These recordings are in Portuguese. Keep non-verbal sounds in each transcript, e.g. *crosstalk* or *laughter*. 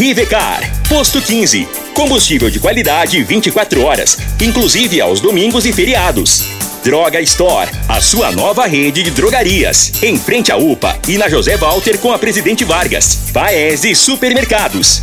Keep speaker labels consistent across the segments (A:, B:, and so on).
A: Rivecar, posto 15. Combustível de qualidade 24 horas, inclusive aos domingos e feriados. Droga Store, a sua nova rede de drogarias. Em frente à UPA e na José Walter com a Presidente Vargas. Paese Supermercados.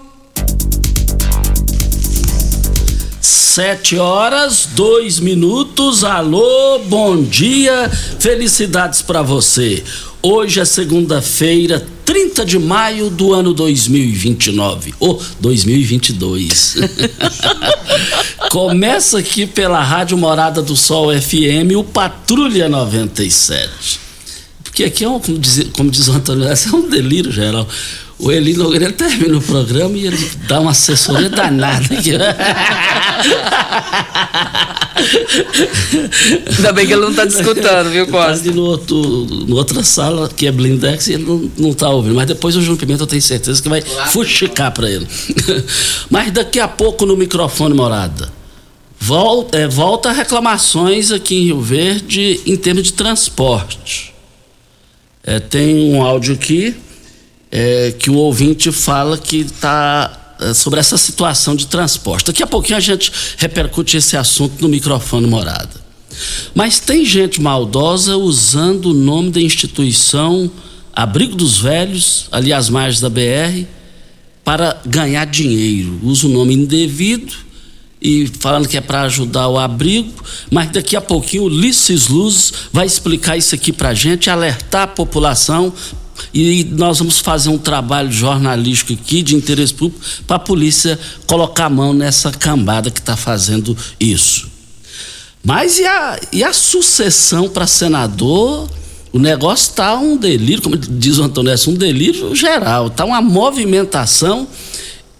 B: Sete horas, dois minutos. Alô, bom dia, felicidades para você. Hoje é segunda-feira, 30 de maio do ano 2029. Ou oh, 2022. Começa aqui pela Rádio Morada do Sol FM, o Patrulha 97. Porque aqui é um, como diz, como diz o Antônio, *laughs* é um delírio geral. O Eli Nogueira termina o programa e ele dá uma assessoria danada aqui.
C: Ainda bem que ele não está discutando, viu, Costa?
B: Ele no outro, no outra sala, que é blindex, e ele não, não tá ouvindo. Mas depois o João Pimenta eu tenho certeza que vai claro. fuxicar para ele. *laughs* Mas daqui a pouco no microfone, morada. Volta, é, volta reclamações aqui em Rio Verde em termos de transporte. É, tem um áudio aqui é, que o ouvinte fala que está é, sobre essa situação de transporte. Daqui a pouquinho a gente repercute esse assunto no microfone morada. Mas tem gente maldosa usando o nome da instituição Abrigo dos Velhos, ali às margens da BR, para ganhar dinheiro. Usa o nome indevido e falando que é para ajudar o abrigo, mas daqui a pouquinho o Ulisses Luz vai explicar isso aqui para a gente, alertar a população e nós vamos fazer um trabalho jornalístico aqui de interesse público para a polícia colocar a mão nessa cambada que está fazendo isso. Mas e a, e a sucessão para senador? O negócio está um delírio, como diz o Antônio, um delírio geral. Está uma movimentação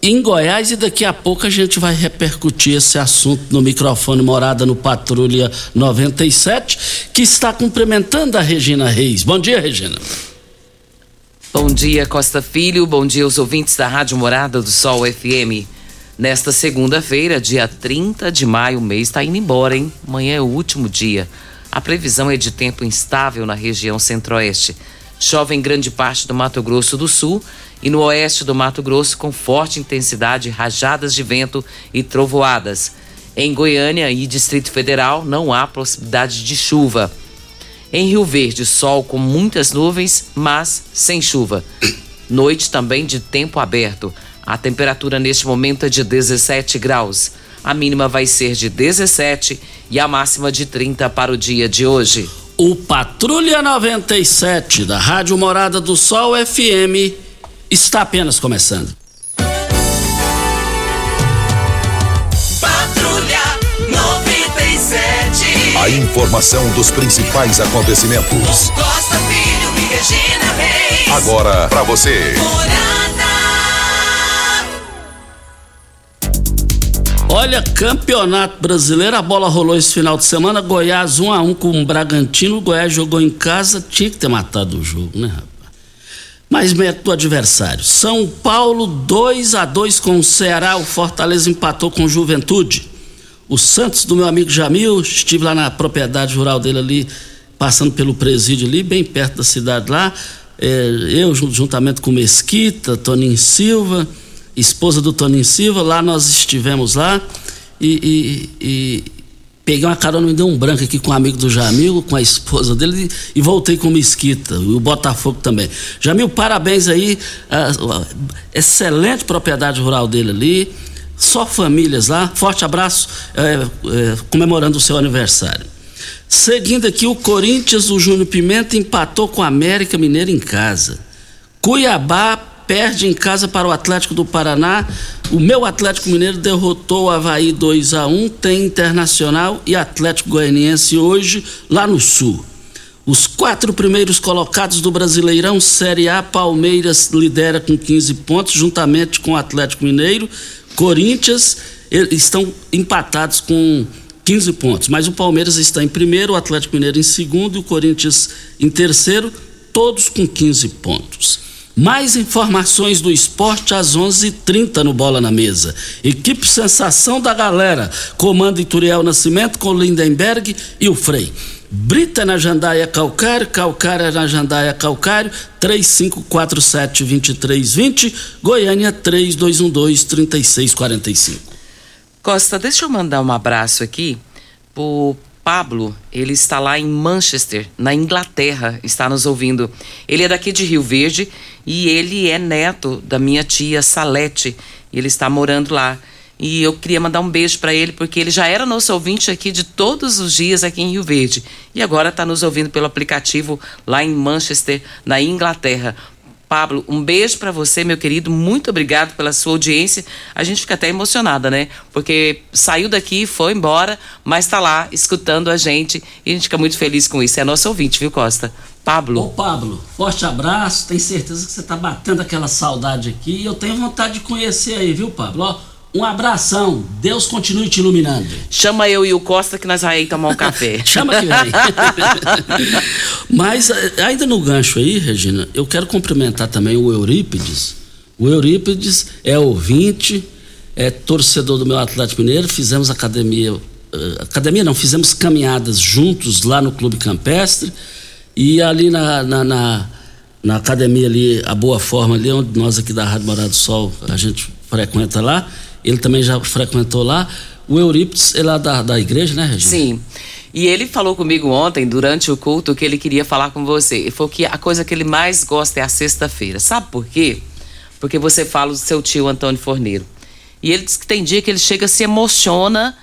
B: em Goiás e daqui a pouco a gente vai repercutir esse assunto no microfone Morada no Patrulha 97, que está cumprimentando a Regina Reis. Bom dia, Regina.
C: Bom dia, Costa Filho. Bom dia aos ouvintes da Rádio Morada do Sol FM. Nesta segunda-feira, dia 30 de maio, o mês está indo embora, hein? Amanhã é o último dia. A previsão é de tempo instável na região centro-oeste. Chove em grande parte do Mato Grosso do Sul e no oeste do Mato Grosso com forte intensidade, rajadas de vento e trovoadas. Em Goiânia e Distrito Federal não há possibilidade de chuva. Em Rio Verde, sol com muitas nuvens, mas sem chuva. Noite também de tempo aberto. A temperatura neste momento é de 17 graus. A mínima vai ser de 17 e a máxima de 30 para o dia de hoje.
B: O Patrulha 97 da Rádio Morada do Sol FM está apenas começando.
D: A informação dos principais acontecimentos.
E: Costa Filho e Regina Reis.
D: Agora para você.
B: Olha, campeonato brasileiro, a bola rolou esse final de semana. Goiás 1 a 1 com o Bragantino. O Goiás jogou em casa, tinha que ter matado o jogo, né, rapaz? Mas mérito do adversário. São Paulo 2 a 2 com o Ceará. O Fortaleza empatou com o Juventude. O Santos do meu amigo Jamil, estive lá na propriedade rural dele ali, passando pelo presídio ali, bem perto da cidade lá. É, eu, juntamente com Mesquita, Toninho Silva, esposa do Toninho Silva, lá nós estivemos lá e, e, e peguei uma carona, me deu um branco aqui com um amigo do Jamil, com a esposa dele e, voltei com Mesquita, e o Botafogo também. Jamil, parabéns aí, excelente propriedade rural dele ali só famílias lá. Forte abraço, é, é, comemorando o seu aniversário. Seguindo aqui, o Corinthians, o Júnior Pimenta empatou com a América Mineiro em casa. Cuiabá perde em casa para o Atlético do Paraná. O meu Atlético Mineiro derrotou o Havaí 2 a 1 Tem Internacional e Atlético Goianiense hoje lá no Sul. Os quatro primeiros colocados do Brasileirão Série A, Palmeiras lidera com 15 pontos, juntamente com o Atlético Mineiro. Corinthians estão empatados com 15 pontos, mas o Palmeiras está em primeiro, o Atlético Mineiro em segundo e o Corinthians em terceiro, todos com 15 pontos. Mais informações do esporte às 11:30 h 30 no Bola na Mesa. Equipe Sensação da Galera, comando Ituriel Nascimento com Lindenberg e o Frei. Brita na Jandaia Calcário, Calcária na Jandaia Calcário, 3547-2320, Goiânia 3212-3645.
C: Costa, deixa eu mandar um abraço aqui pro Pablo, ele está lá em Manchester, na Inglaterra, está nos ouvindo. Ele é daqui de Rio Verde e ele é neto da minha tia Salete, e ele está morando lá. E eu queria mandar um beijo para ele, porque ele já era nosso ouvinte aqui de todos os dias aqui em Rio Verde. E agora está nos ouvindo pelo aplicativo lá em Manchester, na Inglaterra. Pablo, um beijo para você, meu querido. Muito obrigado pela sua audiência. A gente fica até emocionada, né? Porque saiu daqui, foi embora, mas está lá escutando a gente e a gente fica muito feliz com isso. É nosso ouvinte, viu, Costa? Pablo.
B: Ô, Pablo, forte abraço. Tenho certeza que você está batendo aquela saudade aqui. E eu tenho vontade de conhecer aí, viu, Pablo? Ó, um abração. Deus continue te iluminando.
C: Chama eu e o Costa que nós vamos aí tomar um café. *laughs*
B: Chama que vem. *laughs* Mas eh, ainda no gancho aí, Regina, eu quero cumprimentar também o Eurípides. O Eurípides é ouvinte, é torcedor do meu Atlético Mineiro. Fizemos academia, uh, academia não, fizemos caminhadas juntos lá no Clube Campestre e ali na, na, na, na academia ali, a Boa Forma ali, onde nós aqui da Rádio Morado do Sol, a gente frequenta lá ele também já frequentou lá. O Eurípides é lá da, da igreja, né, Regina?
C: Sim. E ele falou comigo ontem, durante o culto, que ele queria falar com você. Ele falou que a coisa que ele mais gosta é a sexta-feira. Sabe por quê? Porque você fala do seu tio Antônio Forneiro. E ele diz que tem dia que ele chega se emociona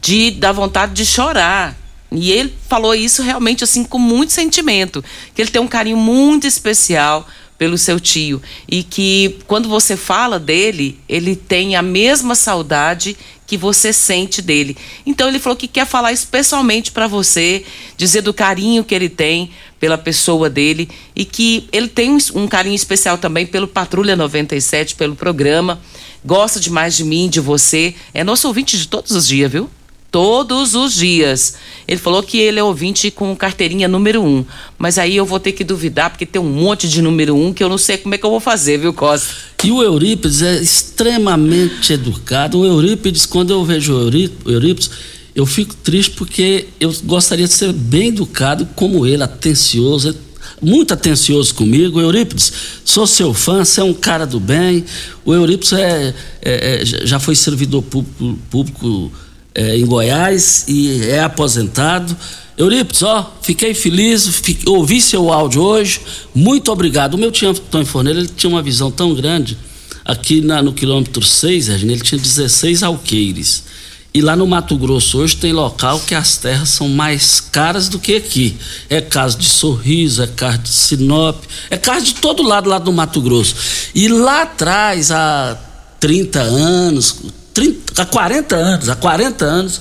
C: de dar vontade de chorar. E ele falou isso realmente assim com muito sentimento, que ele tem um carinho muito especial pelo seu tio e que quando você fala dele, ele tem a mesma saudade que você sente dele. Então ele falou que quer falar especialmente para você, dizer do carinho que ele tem pela pessoa dele e que ele tem um carinho especial também pelo Patrulha 97, pelo programa. Gosta demais de mim, de você. É nosso ouvinte de todos os dias, viu? Todos os dias. Ele falou que ele é ouvinte com carteirinha número um. Mas aí eu vou ter que duvidar, porque tem um monte de número um que eu não sei como é que eu vou fazer, viu, Costa?
B: E o Eurípides é extremamente educado. O Eurípides, quando eu vejo o Eurípides, eu fico triste porque eu gostaria de ser bem educado como ele, atencioso, muito atencioso comigo. Eurípides, sou seu fã, você é um cara do bem. O Eurípides é, é, é já foi servidor público, público é, em Goiás e é aposentado. Eurípides, ó, fiquei feliz, fiquei, ouvi seu áudio hoje, muito obrigado. O meu tio Antônio Forneiro, ele tinha uma visão tão grande, aqui na, no quilômetro 6, Regina, ele tinha 16 alqueires. E lá no Mato Grosso hoje tem local que as terras são mais caras do que aqui. É caso de Sorriso, é caso de Sinop, é caso de todo lado lá do Mato Grosso. E lá atrás, há 30 anos, 30, há 40 anos, há 40 anos,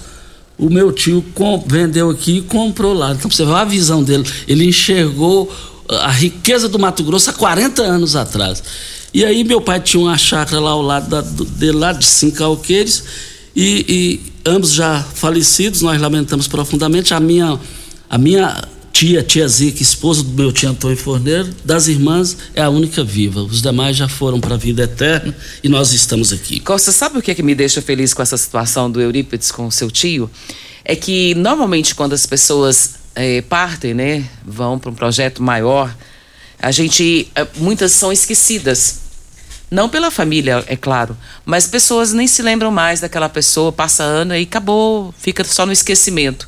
B: o meu tio vendeu aqui e comprou lá. Então você vê a visão dele. Ele enxergou a riqueza do Mato Grosso há 40 anos atrás. E aí meu pai tinha uma chácara lá ao lado da, dele, lá de cinco alqueires, e, e ambos já falecidos, nós lamentamos profundamente. A minha, a minha tia, tia Zica, esposa do meu tio Antônio Forneiro, das irmãs, é a única viva. Os demais já foram para a vida eterna e nós estamos aqui.
C: Costa, sabe o que, é que me deixa feliz com essa situação do Eurípides com o seu tio? É que normalmente quando as pessoas é, partem, né, vão para um projeto maior, a gente, eh, muitas são esquecidas. Não pela família, é claro, mas pessoas nem se lembram mais daquela pessoa, passa ano e acabou, fica só no esquecimento.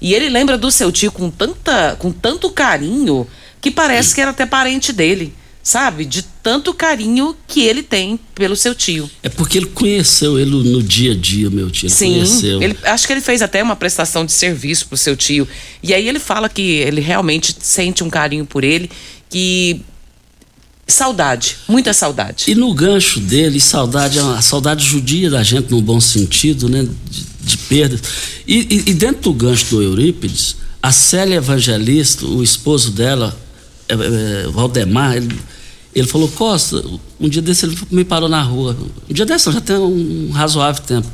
C: E ele lembra do seu tio com, tanta, com tanto carinho que parece que era até parente dele, sabe? De tanto carinho que ele tem pelo seu tio.
B: É porque ele conheceu ele no dia a dia, meu tio. Ele
C: Sim,
B: conheceu.
C: ele, acho que ele fez até uma prestação de serviço pro seu tio. E aí ele fala que ele realmente sente um carinho por ele, que saudade, muita saudade.
B: E no gancho dele, saudade, a saudade judia da gente no bom sentido, né? De, de. E, e, e, dentro do gancho do Eurípides, a Célia Evangelista, o esposo dela, é, é, Valdemar, ele, ele falou, Costa, um dia desse ele me parou na rua. Um dia desse, já tem um razoável tempo.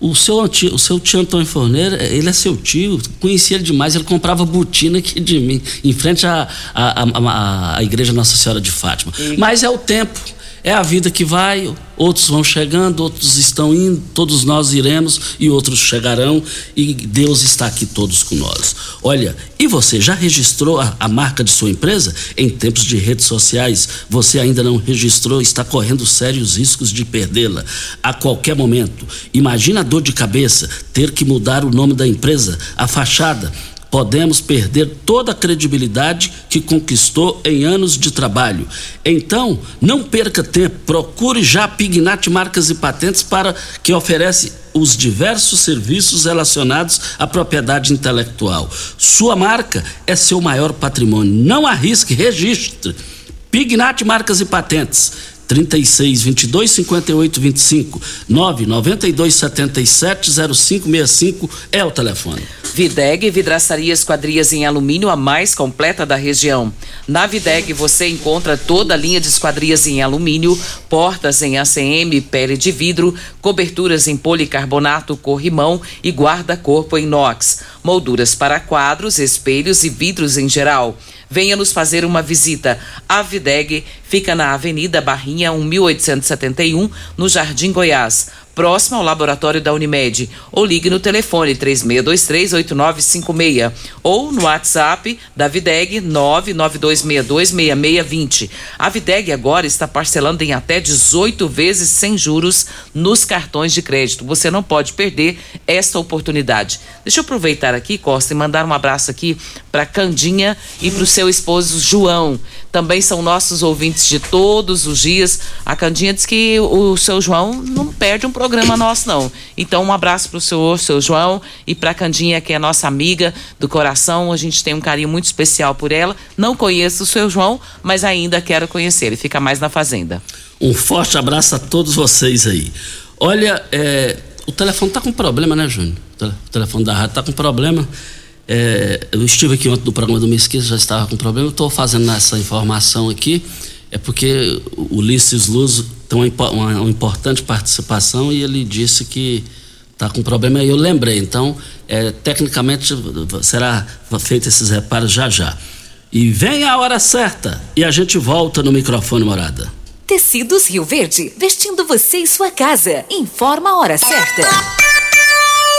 B: O seu, o seu tio Antônio Forneiro, ele é seu tio, conhecia ele demais, ele comprava botina aqui de mim, em frente à, à, à, à Igreja Nossa Senhora de Fátima. E... Mas é o tempo, é a vida que vai, outros vão chegando, outros estão indo, todos nós iremos e outros chegarão e Deus está aqui todos com nós. Olha, e você já registrou a, a marca de sua empresa? Em tempos de redes sociais, você ainda não registrou, está correndo sérios riscos de perdê-la a qualquer momento. Imagina a dor de cabeça ter que mudar o nome da empresa, a fachada podemos perder toda a credibilidade que conquistou em anos de trabalho. Então, não perca tempo, procure já a Pignat Marcas e Patentes para que oferece os diversos serviços relacionados à propriedade intelectual. Sua marca é seu maior patrimônio. Não arrisque, registre. Pignat Marcas e Patentes 36 22 58 25 9 92 77 0565 é o telefone.
C: Videg Vidraçaria Esquadrias em Alumínio, a mais completa da região. Na Videg você encontra toda a linha de esquadrias em alumínio, portas em ACM, pele de vidro, coberturas em policarbonato, corrimão e guarda-corpo em inox, molduras para quadros, espelhos e vidros em geral. Venha nos fazer uma visita. A Videg fica na Avenida Barrinha 1871, no Jardim Goiás próximo ao laboratório da Unimed, ou ligue no telefone 36238956 ou no WhatsApp da Videg 992626620. A Videg agora está parcelando em até 18 vezes sem juros nos cartões de crédito. Você não pode perder esta oportunidade. Deixa eu aproveitar aqui, Costa, e mandar um abraço aqui para Candinha e para o seu esposo João. Também são nossos ouvintes de todos os dias. A Candinha diz que o seu João não perde um programa nosso, não. Então, um abraço para o senhor, seu João, e para a Candinha, que é nossa amiga do coração. A gente tem um carinho muito especial por ela. Não conheço o seu João, mas ainda quero conhecer. Ele fica mais na fazenda.
B: Um forte abraço a todos vocês aí. Olha, é, o telefone tá com problema, né, Júnior? O telefone da rádio tá com problema. É, eu estive aqui ontem no programa do Mesquita, já estava com problema. Estou fazendo essa informação aqui é porque o Ulisses Luz tem uma, uma, uma importante participação e ele disse que está com problema e eu lembrei. Então, é, tecnicamente será feito esses reparos já já. E vem a hora certa e a gente volta no microfone morada.
F: Tecidos Rio Verde, vestindo você e sua casa. Informa a hora certa.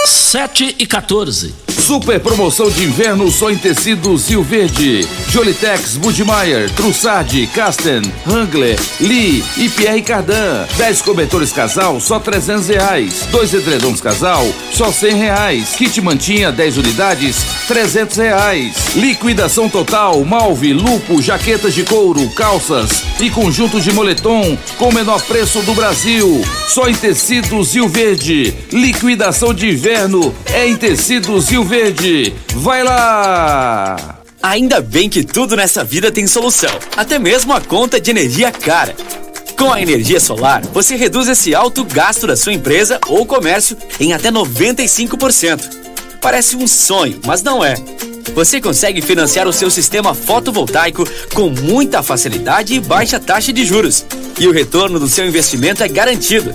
B: 7 e 14.
G: Super promoção de inverno só em tecidos Rio Verde. Jolitex, Budmeier, Trussardi, Casten, Hangler, Lee e Pierre Cardan. 10 cobertores casal, só 300 reais. Dois edredons casal, só 100 reais. Kit mantinha, 10 unidades, 300 reais. Liquidação total, malve, lupo, jaquetas de couro, calças e conjunto de moletom com menor preço do Brasil. Só em tecidos Rio Verde. Liquidação de inverno é em tecidos Rio Verde. Vai lá!
H: Ainda bem que tudo nessa vida tem solução, até mesmo a conta de energia cara. Com a energia solar, você reduz esse alto gasto da sua empresa ou comércio em até 95%. Parece um sonho, mas não é. Você consegue financiar o seu sistema fotovoltaico com muita facilidade e baixa taxa de juros. E o retorno do seu investimento é garantido.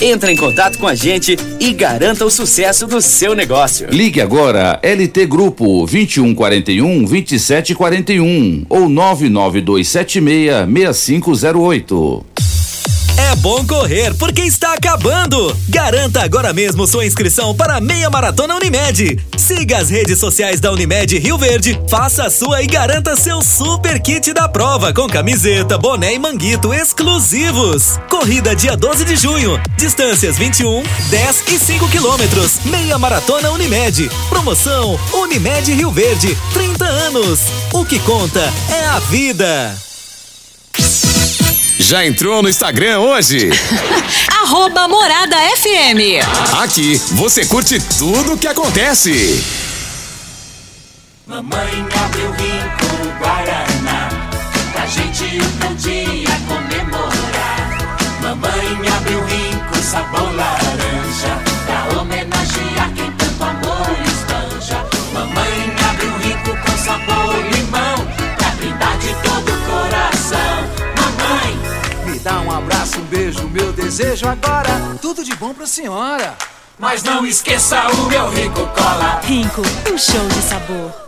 H: Entre em contato com a gente e garanta o sucesso do seu negócio.
G: Ligue agora LT Grupo 2141 2741 ou 99276 6508.
I: É bom correr porque está acabando. Garanta agora mesmo sua inscrição para a Meia Maratona Unimed. Siga as redes sociais da Unimed Rio Verde, faça a sua e garanta seu super kit da prova com camiseta, boné e manguito exclusivos. Corrida dia 12 de junho. Distâncias 21, 10 e 5 quilômetros. Meia Maratona Unimed. Promoção Unimed Rio Verde. 30 anos. O que conta é a vida.
D: Já entrou no Instagram hoje? *laughs*
F: Arroba Morada FM.
D: Aqui você curte tudo o que acontece.
E: Mamãe abriu rico Guaraná Pra gente um dia comemorar Mamãe abriu rico sabor laranja
J: dá um abraço, um beijo, meu desejo agora. Tudo de bom pra senhora.
E: mas não esqueça o meu rico cola
K: Rinco, um show de sabor.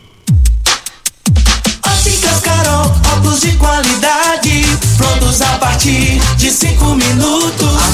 E: Carol, óculos de qualidade Prontos a partir de 5 minutos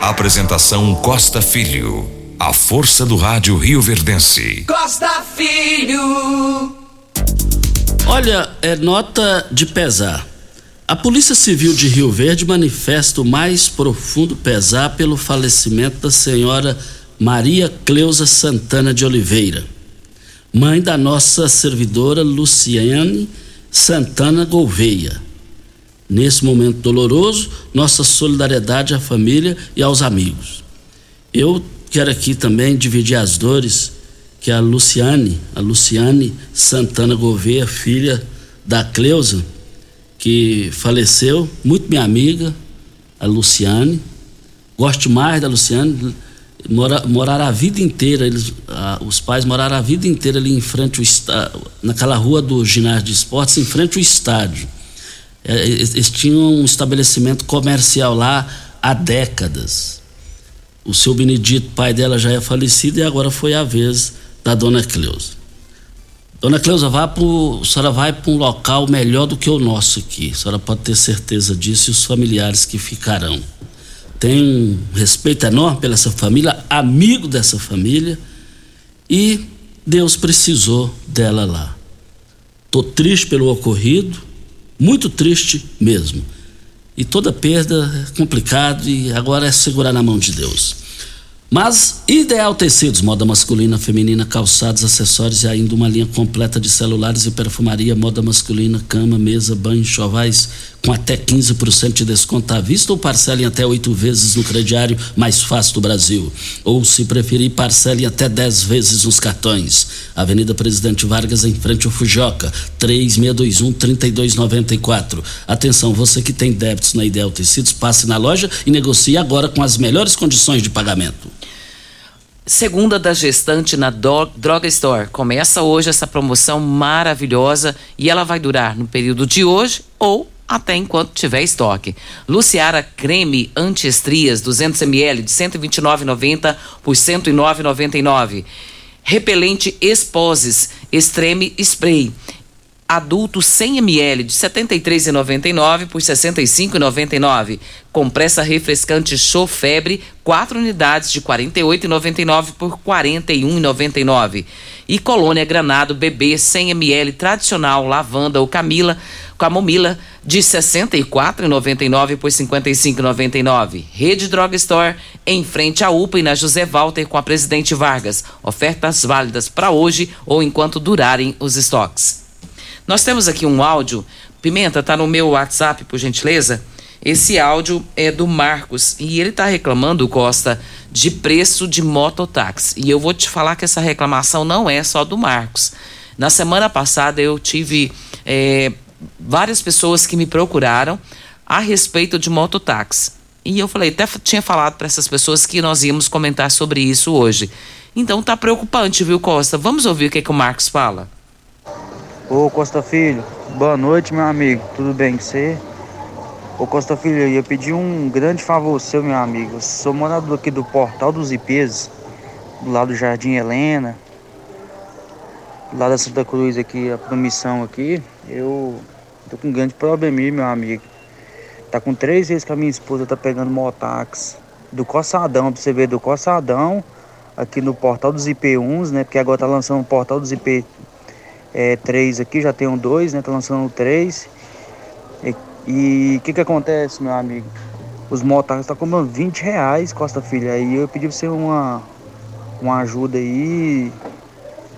D: Apresentação Costa Filho. A força do rádio Rio Verdense.
E: Costa Filho
B: Olha, é nota de pesar. A Polícia Civil de Rio Verde manifesta o mais profundo pesar pelo falecimento da senhora Maria Cleusa Santana de Oliveira, mãe da nossa servidora Luciane Santana Gouveia. Nesse momento doloroso, nossa solidariedade à família e aos amigos. Eu quero aqui também dividir as dores que a Luciane, a Luciane Santana Gouveia, filha da Cleusa, que faleceu, muito minha amiga, a Luciane. Gosto mais da Luciane. Mora, moraram a vida inteira, eles, ah, os pais moraram a vida inteira ali em frente ao naquela rua do ginásio de esportes, em frente ao estádio. É, eles, tinham um estabelecimento comercial lá há décadas. O seu Benedito, pai dela, já é falecido e agora foi a vez da dona Cleusa. Dona Cleusa, vá pro, a senhora vai para um local melhor do que o nosso aqui. A senhora pode ter certeza disso e os familiares que ficarão. Tem um respeito enorme pela essa família, amigo dessa família e Deus precisou dela lá. Tô triste pelo ocorrido, muito triste mesmo. E toda perda é complicado e agora é segurar na mão de Deus. Mas Ideal Tecidos, moda masculina, feminina, calçados, acessórios e ainda uma linha completa de celulares e perfumaria, moda masculina, cama, mesa, banho, chovais, com até 15% de desconto à vista ou parcelem até oito vezes no crediário mais fácil do Brasil. Ou, se preferir, parcelem até 10 vezes nos cartões. Avenida Presidente Vargas, em frente ao Fujoca, 3621-3294. Atenção, você que tem débitos na Ideal Tecidos, passe na loja e negocie agora com as melhores condições de pagamento.
C: Segunda da gestante na Droga Store. Começa hoje essa promoção maravilhosa e ela vai durar no período de hoje ou até enquanto tiver estoque. Luciara creme anti-estrias 200 ml de 129,90 por 109,99. Repelente Exposes Extreme Spray adulto 100 ml de R$ 73,99 por R$ 65,99. Compressa refrescante Show Febre, 4 unidades de R$ 48,99 por R$ 41,99. E colônia Granado Bebê 100 ml tradicional lavanda ou camila, camomila de R$ 64,99 por R$ 55,99. Rede Drug Store em frente à UPA e na José Walter com a Presidente Vargas. Ofertas válidas para hoje ou enquanto durarem os estoques. Nós temos aqui um áudio. Pimenta, tá no meu WhatsApp, por gentileza? Esse áudio é do Marcos e ele está reclamando, Costa, de preço de mototáxi. E eu vou te falar que essa reclamação não é só do Marcos. Na semana passada eu tive é, várias pessoas que me procuraram a respeito de mototáxi. E eu falei, até tinha falado para essas pessoas que nós íamos comentar sobre isso hoje. Então tá preocupante, viu, Costa? Vamos ouvir o que, que o Marcos fala.
L: Ô Costa Filho, boa noite meu amigo, tudo bem com você? Ô Costa Filho, eu ia pedir um grande favor seu, meu amigo. Eu sou morador aqui do Portal dos IPs, do lado do Jardim Helena, do lado da Santa Cruz aqui, a promissão aqui. Eu tô com um grande problema aí, meu amigo. Tá com três vezes que a minha esposa tá pegando motax do Coçadão, pra você ver, do Coçadão, aqui no Portal dos IP1s, né? Porque agora tá lançando o Portal dos IP é, três aqui, já tenho dois, né? Tá lançando três. E o que que acontece, meu amigo? Os motards tá cobrando 20 reais, Costa Filha. Aí eu pedi pra você uma, uma ajuda aí,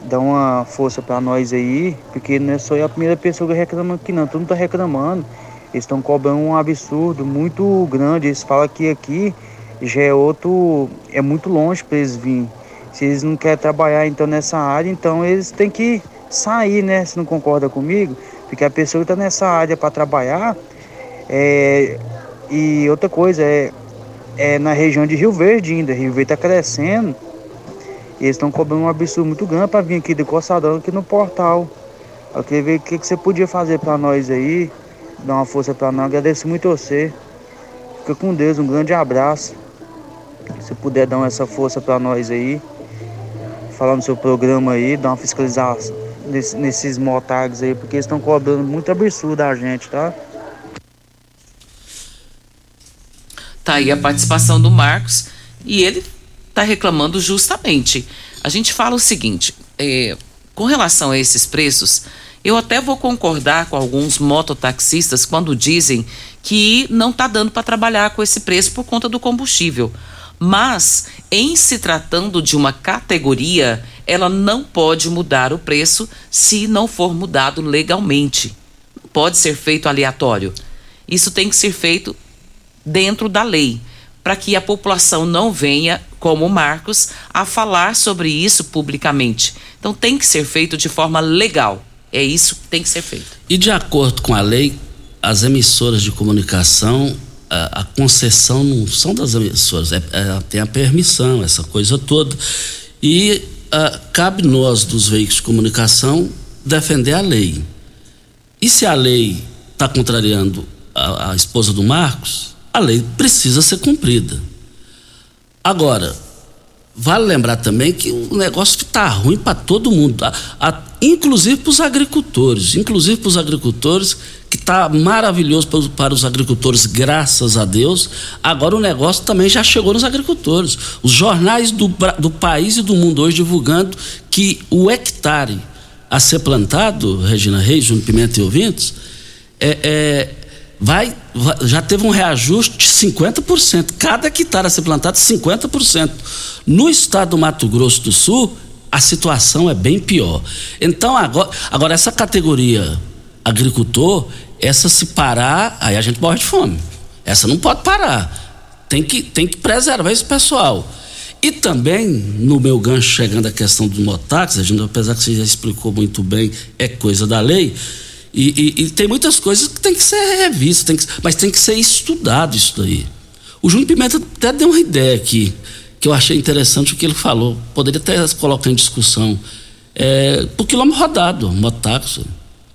L: dar uma força pra nós aí, porque não é só eu a primeira pessoa que reclama aqui não, todo mundo tá reclamando. Eles estão cobrando um absurdo muito grande. Eles falam que aqui já é outro. é muito longe para eles virem. Se eles não querem trabalhar então nessa área, então eles têm que sair, né? Se não concorda comigo, porque a pessoa está nessa área para trabalhar. É, e outra coisa, é, é na região de Rio Verde ainda. Rio Verde está crescendo. E eles estão cobrando um absurdo muito grande para vir aqui do Coçadão, aqui no portal. Eu queria ver o que, que você podia fazer para nós aí. Dar uma força para nós. Agradeço muito a você. Fica com Deus, um grande abraço. Se puder dar essa força para nós aí. Falar no seu programa aí, dar uma fiscalização nesse, nesses motags aí, porque eles estão cobrando muito absurdo a gente, tá?
C: Tá aí a participação do Marcos e ele tá reclamando justamente. A gente fala o seguinte, é, com relação a esses preços, eu até vou concordar com alguns mototaxistas quando dizem que não tá dando para trabalhar com esse preço por conta do combustível. Mas, em se tratando de uma categoria, ela não pode mudar o preço se não for mudado legalmente. Pode ser feito aleatório. Isso tem que ser feito dentro da lei, para que a população não venha, como o Marcos, a falar sobre isso publicamente. Então tem que ser feito de forma legal. É isso que tem que ser feito.
B: E de acordo com a lei, as emissoras de comunicação a, a, concessão não são das emissoras, é, é, tem a permissão, essa coisa toda. E a, cabe nós, dos veículos de comunicação, defender a lei. E se a lei está contrariando a, a esposa do Marcos, a lei precisa ser cumprida. Agora, vale lembrar também que o negócio está ruim para todo mundo, a, a, inclusive para os agricultores, inclusive para os agricultores que está maravilhoso para, para os agricultores, graças a Deus. Agora o negócio também já chegou nos agricultores. Os jornais do, do país e do mundo hoje divulgando que o hectare a ser plantado, Regina Reis, Júnior Pimenta e ouvintes, é, é, vai, vai, já teve um reajuste de 50%. Cada hectare a ser plantado, 50%. No estado do Mato Grosso do Sul, a situação é bem pior. Então, agora, agora essa categoria agricultor, essa se parar, aí a gente morre de fome. Essa não pode parar. Tem que, tem que preservar esse pessoal. E também, no meu gancho, chegando à questão do motax, a gente, apesar que você já explicou muito bem, é coisa da lei. E, e, e tem muitas coisas que tem que ser revistas, tem que, mas tem que ser estudado isso daí. O Júnior Pimenta até deu uma ideia aqui, que eu achei interessante o que ele falou. Poderia até colocar em discussão. É, por quilômetro rodado, motax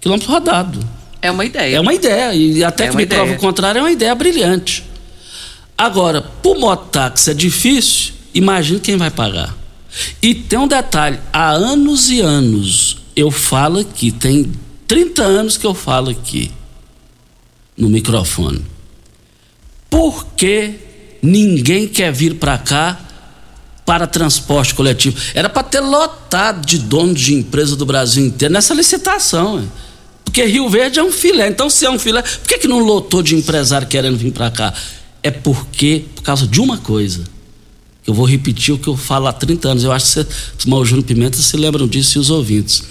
B: quilômetro rodado.
C: É uma ideia.
B: É uma ideia. E até
C: É
B: que me prova
C: ideia.
B: o contrário, é uma ideia brilhante. Agora, pro mototáxi é difícil, imagina quem vai pagar. E tem um detalhe: há anos e anos eu falo aqui, tem 30 anos que eu falo aqui no microfone. Por que ninguém quer vir para cá para transporte coletivo? Era para ter lotado de donos de empresa do Brasil inteiro nessa licitação. Porque Rio Verde é um filé. Então, se é um filé, por que, que não lotou de empresário querendo vir para cá? É porque, por causa de uma coisa. Eu vou repetir o que eu falo há 30 anos. Eu acho que os Mauro Júnior Pimenta se lembram disso e os ouvintes.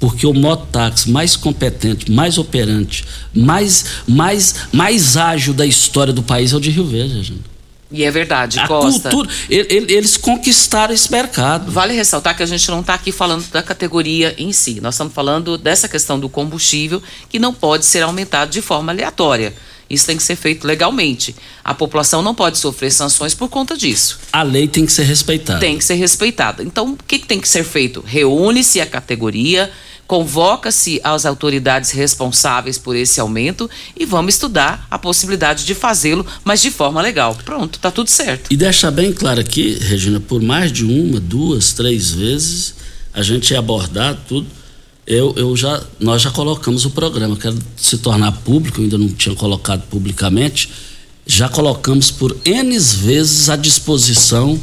B: Porque o mototáxi mais competente, mais operante, mais, mais, mais ágil da história do país é o de Rio Verde, gente.
C: E é verdade,
B: A
C: Costa.
B: cultura, ele- ele- eles conquistaram esse mercado.
C: Vale ressaltar que a gente não está aqui falando da categoria em si. Nós estamos falando dessa questão do combustível que não pode ser aumentado de forma aleatória. Isso tem que ser feito legalmente. A população não pode sofrer sanções por conta disso.
B: A lei tem que ser respeitada.
C: Tem que ser respeitada. Então, o que, que tem que ser feito? Reúne-se a categoria, convoca-se as autoridades responsáveis por esse aumento e vamos estudar a possibilidade de fazê-lo, mas de forma legal. Pronto, tá tudo certo.
B: E deixar bem claro aqui, Regina, por mais de uma, duas, três vezes, a gente é abordado tudo. Eu, eu já, nós já colocamos o programa, quero se tornar público, ainda não tinha colocado publicamente. Já colocamos por N vezes à disposição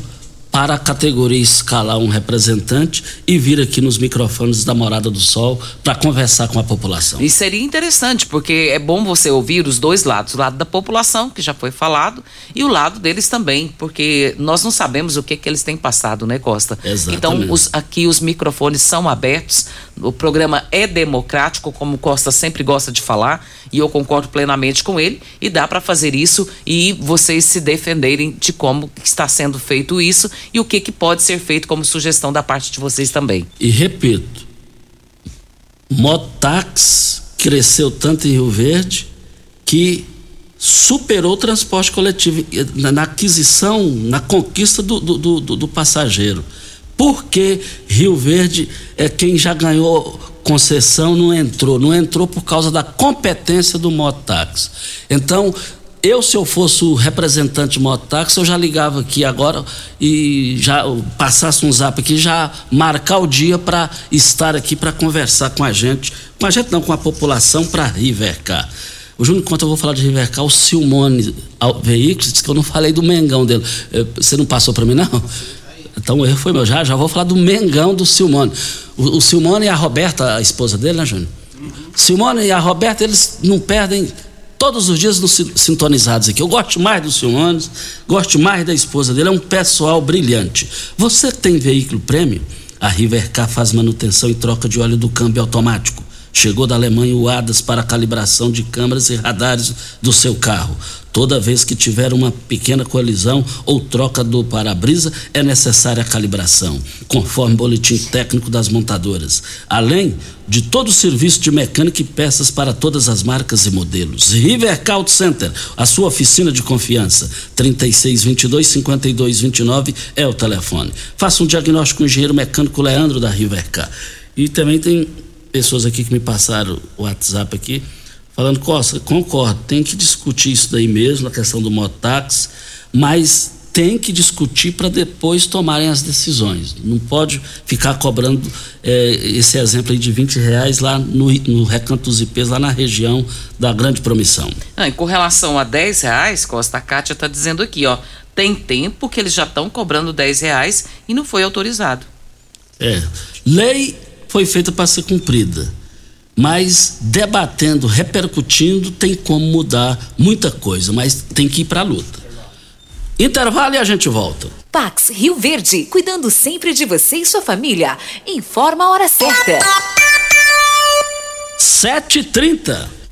B: para a categoria escalar um representante e vir aqui nos microfones da Morada do Sol para conversar com a população.
C: E seria interessante, porque é bom você ouvir os dois lados, o lado da população, que já foi falado, e o lado deles também, porque nós não sabemos o que, que eles têm passado, né, Costa?
B: Exatamente.
C: Então, os- aqui os microfones são abertos, o programa é democrático, como Costa sempre gosta de falar, e eu concordo plenamente com ele, e dá para fazer isso e vocês se defenderem de como está sendo feito isso e o que, que pode ser feito como sugestão da parte de vocês também.
B: E repito, Motax cresceu tanto em Rio Verde que superou o transporte coletivo na, aquisição, na conquista do, do- do- do passageiro. Porque Rio Verde é quem já ganhou concessão, não entrou. Não entrou por causa da competência do Motax. Então, eu, se eu fosse o representante Motax, eu já ligava aqui agora e já passasse um zap aqui, já marcar o dia para estar aqui para conversar com a gente. Com a gente não, com a população para Rivercar. O Júnior, enquanto eu vou falar de Rivercar, o Silmone Veículos disse que eu não falei do Mengão dele. Eh, Você não passou para mim, não? Então o erro foi meu. Já, já vou falar do Mengão do Silmone. O, o Silmone e a Roberta, a esposa dele, né, Júnior? Simone e a Roberta, eles não perdem todos os dias nos sin- sintonizados aqui. Eu gosto mais do Simone, gosto mais da esposa dele, é um pessoal brilhante. Você tem veículo prêmio, a Rivercar faz manutenção e troca de óleo do câmbio automático. Chegou da Alemanha o ADAS para calibração de câmeras e radares do seu carro. Toda vez que tiver uma pequena colisão ou troca do para-brisa, é necessária a calibração, conforme o boletim técnico das montadoras. Além de todo o serviço de mecânica e peças para todas as marcas e modelos. Rivercar Auto Center, a sua oficina de confiança. 3622-5229 é o telefone. Faça um diagnóstico com o engenheiro mecânico Leandro da Rivercar. E também tem pessoas aqui que me passaram o WhatsApp aqui, falando, Costa, concordo, tem que discutir isso daí mesmo, a questão do motax, mas tem que discutir para depois tomarem as decisões. Não pode ficar cobrando eh, esse exemplo aí de 20 reais lá no, no Recanto dos IPs, lá na região da Grande Promissão.
C: Ah, e com relação a 10 reais, Costa, a Kátia está dizendo aqui, ó. Tem tempo que eles já estão cobrando 10 reais e não foi autorizado.
B: É. Lei foi feita para ser cumprida. Mas debatendo, repercutindo, tem como mudar muita coisa, mas tem que ir para a luta. Intervalo e a gente volta.
F: Pax Rio Verde, cuidando sempre de você e sua família. Informa a hora certa.
B: 7h30.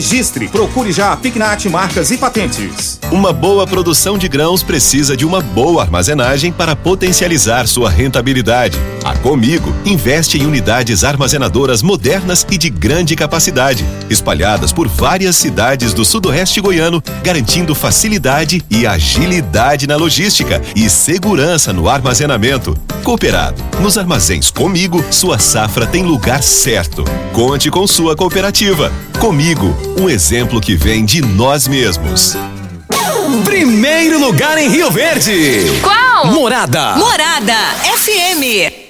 M: registre, procure já a Pignat Marcas e Patentes.
N: Uma boa produção de grãos precisa de uma boa armazenagem para potencializar sua rentabilidade. A Comigo investe em unidades armazenadoras modernas e de grande capacidade, espalhadas por várias cidades do sudoeste goiano, garantindo facilidade e agilidade na logística e segurança no armazenamento. Cooperado. Nos armazéns Comigo, sua safra tem lugar certo. Conte com sua cooperativa. Comigo, um exemplo que vem de nós mesmos.
O: Primeiro lugar em Rio Verde.
F: Qual?
O: Morada.
F: Morada FM.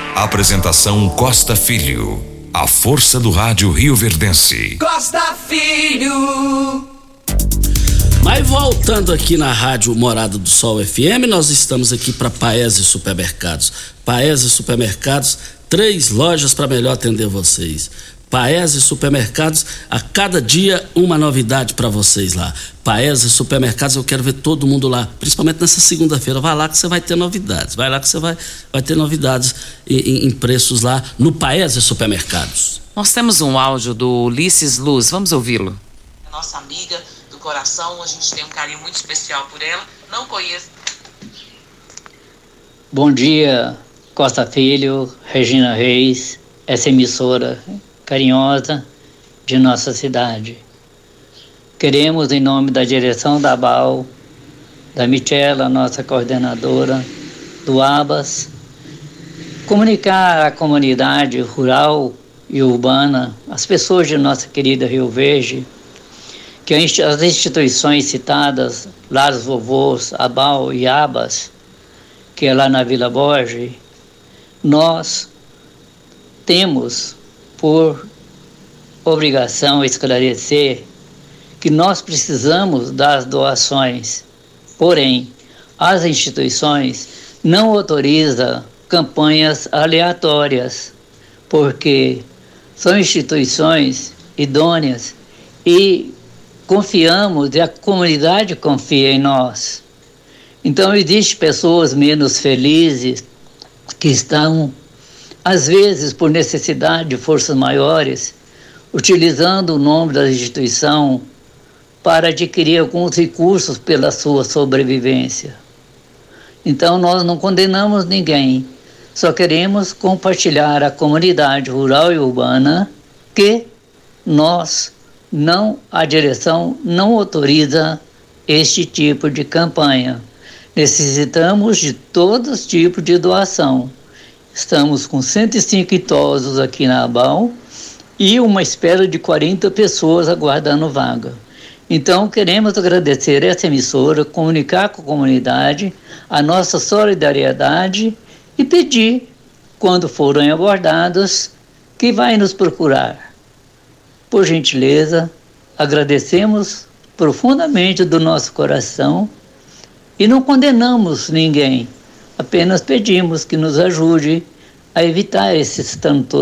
D: Apresentação Costa Filho. A força do rádio Rio Verdense.
P: Costa Filho.
B: Mas voltando aqui na rádio Morada do Sol FM, nós estamos aqui para Paese Supermercados. Paese Supermercados, três lojas para melhor atender vocês. Paese Supermercados, a cada dia uma novidade para vocês lá. Paese Supermercados, eu quero ver todo mundo lá, principalmente nessa segunda-feira. Vai lá que você vai ter novidades. Vai lá que você vai, vai ter novidades em, em- em preços lá no Paese Supermercados.
C: Nós temos um áudio do Ulisses Luz, vamos ouvi-lo.
Q: nossa amiga do coração, a gente tem um carinho muito especial por ela. Não conheço.
R: Bom dia, Costa Filho, Regina Reis, essa emissora carinhosa de nossa cidade. Queremos, em nome da direção da BAL, da Michela, nossa coordenadora, do ABAS, comunicar à comunidade rural e urbana, as pessoas de nossa querida Rio Verde, que as instituições citadas, Lares Vovôs, ABAL e ABAS, que é lá na Vila Borges, nós temos por obrigação esclarecer que nós precisamos das doações. Porém, as instituições não autorizam campanhas aleatórias, porque são instituições idôneas e confiamos e a comunidade confia em nós. Então, existem pessoas menos felizes que estão, às vezes, por necessidade de forças maiores, utilizando o nome da instituição para adquirir alguns recursos pela sua sobrevivência. Então, nós não condenamos ninguém, só queremos compartilhar a comunidade rural e urbana que nós não, a direção não autoriza este tipo de campanha. Necessitamos de todos os tipos de doação. Estamos com 105 idosos aqui na ABAL e uma espera de 40 pessoas aguardando vaga. Então, queremos agradecer essa emissora, comunicar com a comunidade a nossa solidariedade e pedir, quando forem abordados, que vai nos procurar. Por gentileza, agradecemos profundamente do nosso coração e não condenamos ninguém, apenas pedimos que nos ajude a evitar esse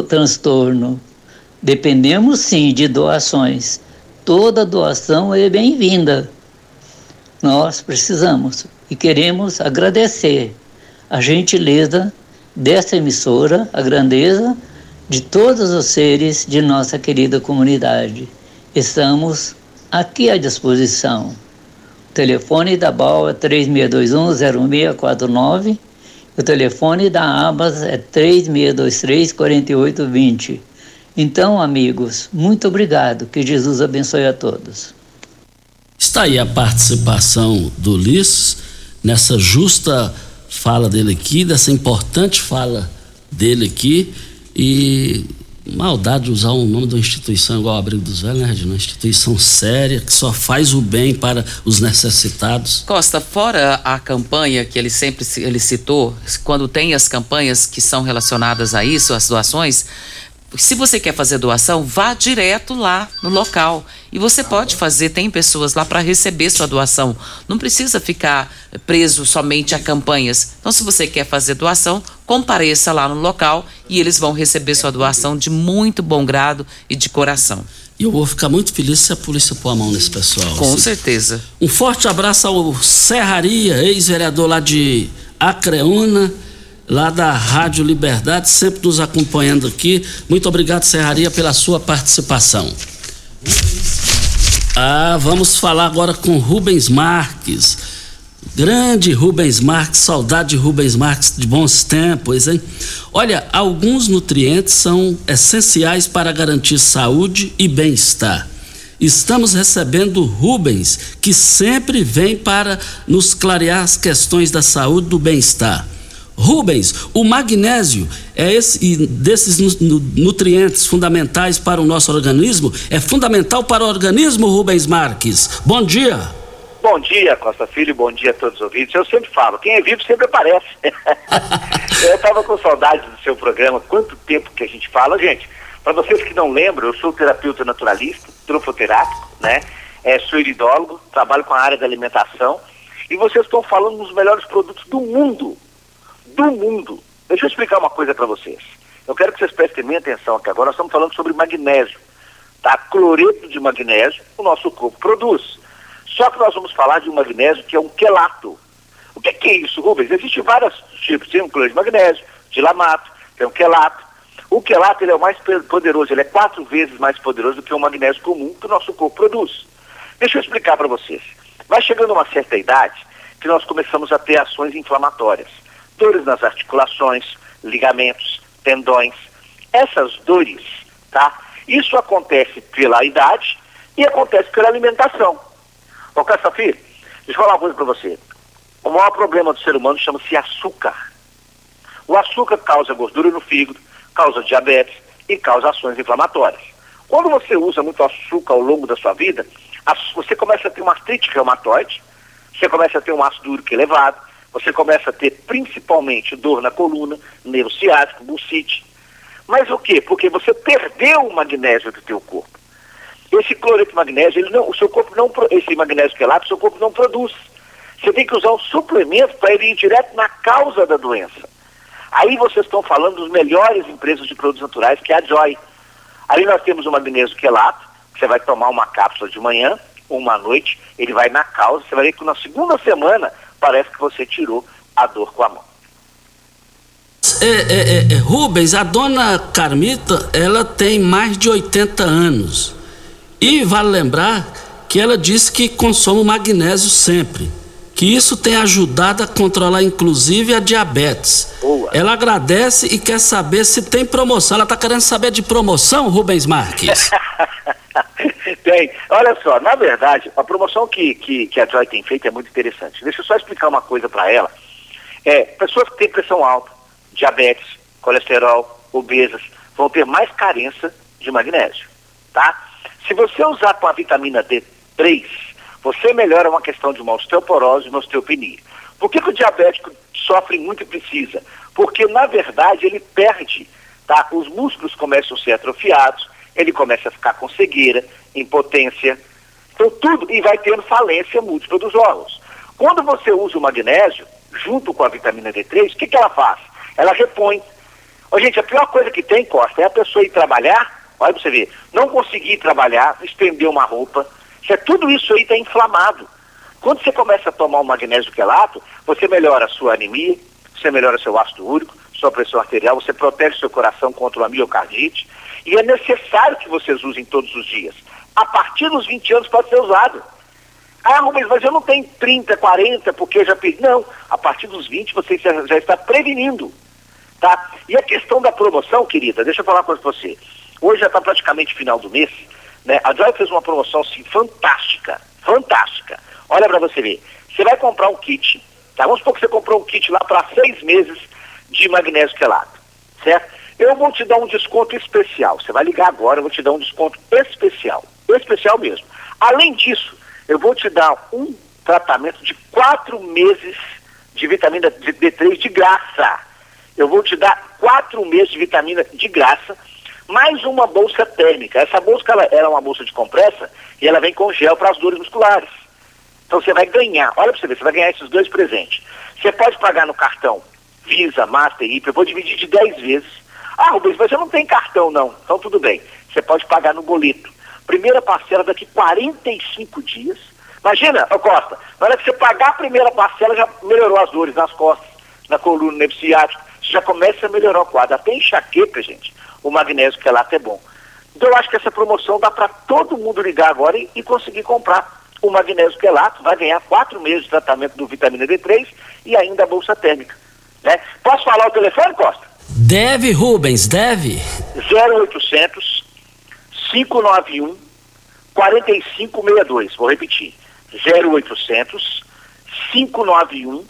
R: transtorno. Dependemos sim de doações toda doação é bem-vinda. Nós precisamos e queremos agradecer a gentileza dessa emissora, a grandeza de todos os seres de nossa querida comunidade. Estamos aqui à disposição. O telefone da BAL é 3621-0649. O telefone da ABAS é 3623-4820. Então, amigos, muito obrigado. Que Jesus abençoe a todos.
B: Está aí a participação do Ulisses nessa justa fala dele aqui, dessa importante fala dele aqui. E maldade de usar o nome de uma instituição igual o Abrigo dos Velhos, né, Regina? Uma instituição séria que só faz o bem para os necessitados.
C: Costa, fora a campanha que ele sempre ele citou, quando tem as campanhas que são relacionadas a isso, as doações, se você quer fazer doação, vá direto lá no local. E você pode fazer, tem pessoas lá para receber sua doação. Não precisa ficar preso somente a campanhas. Então, se você quer fazer doação, compareça lá no local e eles vão receber sua doação de muito bom grado e de coração.
B: E eu vou ficar muito feliz se a polícia pôr a mão nesse pessoal.
C: Com certeza.
B: Um forte abraço ao Serraria, ex-vereador lá de Acreúna lá da Rádio Liberdade, sempre nos acompanhando aqui. Muito obrigado, Serraria, pela sua participação. Ah, vamos falar agora com Rubens Marques. Grande Rubens Marques, saudade de Rubens Marques de bons tempos, hein? Olha, alguns nutrientes são essenciais para garantir saúde e bem-estar. Estamos recebendo Rubens, que sempre vem para nos clarear as questões da saúde e do bem-estar. Rubens, o magnésio é esse desses nutrientes fundamentais para o nosso organismo, é fundamental para o organismo, Rubens Marques. Bom dia.
S: Bom dia, Costa Filho, bom dia a todos os ouvintes. Eu sempre falo, quem é vivo sempre aparece. *laughs* eu estava com saudade do seu programa, quanto tempo que a gente fala, gente. Para vocês que não lembram, eu sou terapeuta naturalista, trofoterápico, né? É, sou iridólogo, trabalho com a área da alimentação e vocês estão falando dos melhores produtos do mundo do mundo. Deixa eu explicar uma coisa para vocês. Eu quero que vocês prestem minha atenção aqui agora. Nós estamos falando sobre magnésio. Tá? Cloreto de magnésio, o nosso corpo produz. Só que nós vamos falar de um magnésio que é um quelato. O que, que é isso, Rubens? Existem vários tipos. Tem um cloreto de magnésio, de lamato, tem um quelato. O quelato ele é o mais poderoso, ele é quatro vezes mais poderoso do que o magnésio comum que o nosso corpo produz. Deixa eu explicar para vocês. Vai chegando uma certa idade que nós começamos a ter ações inflamatórias dores nas articulações, ligamentos, tendões. Essas dores, tá? Isso acontece pela idade e acontece pela alimentação. Ô, Cassafir, deixa eu falar uma coisa para você. O maior problema do ser humano chama-se açúcar. O açúcar causa gordura no fígado, causa diabetes e causa ações inflamatórias. Quando você usa muito açúcar ao longo da sua vida, você começa a ter uma artrite reumatoide, você começa a ter um ácido úrico elevado, você começa a ter principalmente dor na coluna, nervo ciático. Mas o quê? Porque você perdeu o magnésio do teu corpo. Esse cloreto de magnésio, ele não, o seu corpo não, esse magnésio quelato, o seu corpo não produz. Você tem que usar um suplemento para ele ir direto na causa da doença. Aí vocês estão falando dos melhores empresas de produtos naturais, que é a Joy. Aí nós temos o magnésio quelato, que você vai tomar uma cápsula de manhã, uma à noite, ele vai na causa, você vai ver que na segunda semana parece que você tirou a dor com a mão.
B: É, é, é, é, Rubens, a dona Carmita, ela tem mais de 80 anos. E vale lembrar que ela disse que consome magnésio sempre. Que isso tem ajudado a controlar inclusive a diabetes.
S: Boa.
B: Ela agradece e quer saber se tem promoção. Ela está querendo saber de promoção, Rubens Marques. *laughs*
S: tem. Olha só, na verdade, a promoção que, que, que a Joy tem feito é muito interessante. Deixa eu só explicar uma coisa para ela. É, pessoas que têm pressão alta, diabetes, colesterol, obesas, vão ter mais carência de magnésio, tá? Se você usar com a vitamina D3, você melhora uma questão de uma osteoporose e uma osteopenia. Por que, que o diabético sofre muito e precisa? Porque, na verdade, ele perde, tá? Os músculos começam a ser atrofiados, ele começa a ficar com cegueira, impotência, então tudo, e vai tendo falência múltipla dos órgãos. Quando você usa o magnésio, junto com a vitamina D3, o que, que ela faz? Ela repõe. Ô, gente, a pior coisa que tem, Costa, é a pessoa ir trabalhar, olha pra você ver, não conseguir trabalhar, estender uma roupa, se é tudo isso aí está inflamado. Quando você começa a tomar o magnésio quelato, você melhora a sua anemia, você melhora seu ácido úrico, sua pressão arterial, você protege seu coração contra uma miocardite, e é necessário que vocês usem todos os dias. A partir dos 20 anos pode ser usado. Ah, Rubens, mas eu não tenho 30, 40, porque eu já perdi. Não, a partir dos 20 você já, já está prevenindo. Tá? E a questão da promoção, querida, deixa eu falar uma coisa para você. Hoje já está praticamente final do mês. Né? A Joy fez uma promoção assim, fantástica. Fantástica. Olha para você ver. Você vai comprar um kit. Tá? Vamos supor que você comprou um kit lá para seis meses de magnésio quelato. Certo? Eu vou te dar um desconto especial. Você vai ligar agora, eu vou te dar um desconto especial. Especial mesmo. Além disso, eu vou te dar um tratamento de quatro meses de vitamina D3 de graça. Eu vou te dar quatro meses de vitamina de graça, mais uma bolsa térmica. Essa bolsa ela, ela é uma bolsa de compressa e ela vem com gel para as dores musculares. Então você vai ganhar, olha para você ver, você vai ganhar esses dois presentes. Você pode pagar no cartão Visa, Master, IP, eu vou dividir de 10 vezes. Ah, Rubens, mas você não tem cartão não. Então tudo bem. Você pode pagar no boleto. Primeira parcela daqui 45 dias. Imagina, ô Costa, na hora que você pagar a primeira parcela, já melhorou as dores nas costas, na coluna, no ciático. Já começa a melhorar o quadro. Até enxaqueca, gente. O magnésio que é é bom. Então eu acho que essa promoção dá para todo mundo ligar agora e, e conseguir comprar o magnésio quelato, vai ganhar quatro meses de tratamento do vitamina D3 e ainda a bolsa térmica. Né? Posso falar o telefone, Costa?
B: Deve, Rubens, deve.
S: 0800 591 4562. Vou repetir. 0800 591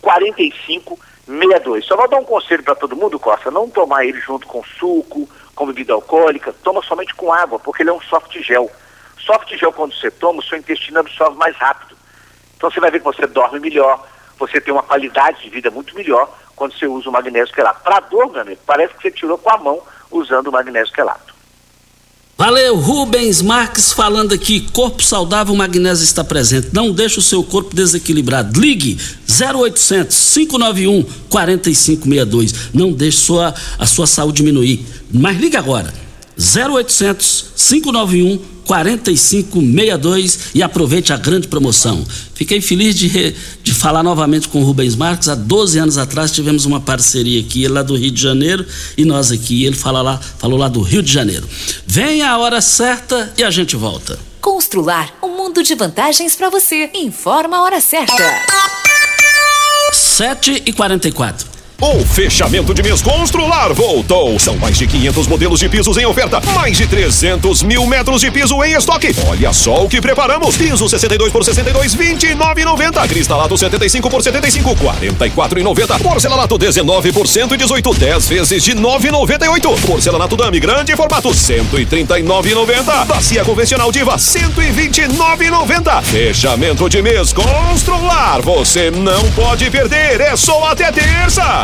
S: 4562. Só vou dar um conselho para todo mundo, Costa, não tomar ele junto com suco, com bebida alcoólica, toma somente com água, porque ele é um soft gel. Soft gel, quando você toma, o seu intestino absorve mais rápido. Então você vai ver que você dorme melhor, você tem uma qualidade de vida muito melhor quando você usa o magnésio quelato. Para dor, meu amigo, parece que você tirou com a mão usando o magnésio quelato.
B: Valeu, Rubens Marques falando aqui. Corpo saudável, magnésio está presente. Não deixe o seu corpo desequilibrado. Ligue 0800 591 4562. Não deixe sua, a sua saúde diminuir. Mas ligue agora. 0800 591 4562 e aproveite a grande promoção. Fiquei feliz de, re, de falar novamente com o Rubens Marques. Há 12 anos atrás tivemos uma parceria aqui, ele lá do Rio de Janeiro e nós aqui. Ele fala lá, falou lá do Rio de Janeiro. Venha a hora certa e a gente volta.
F: Constrular um mundo de vantagens para você. Informa a hora certa.
B: 7 e 44
T: o fechamento de mês Constrular voltou. São mais de 500 modelos de pisos em oferta, mais de 300 mil metros de piso em estoque. Olha só o que preparamos: piso 62 por 62, 29,90. Cristalado 75 por 75, 44,90. Porcelanato 19 por 118, 10 vezes de 9,98. Porcelanato Dame grande formato 139,90. Bacia convencional Diva 129,90. Fechamento de mês Constrular. Você não pode perder. É só até terça.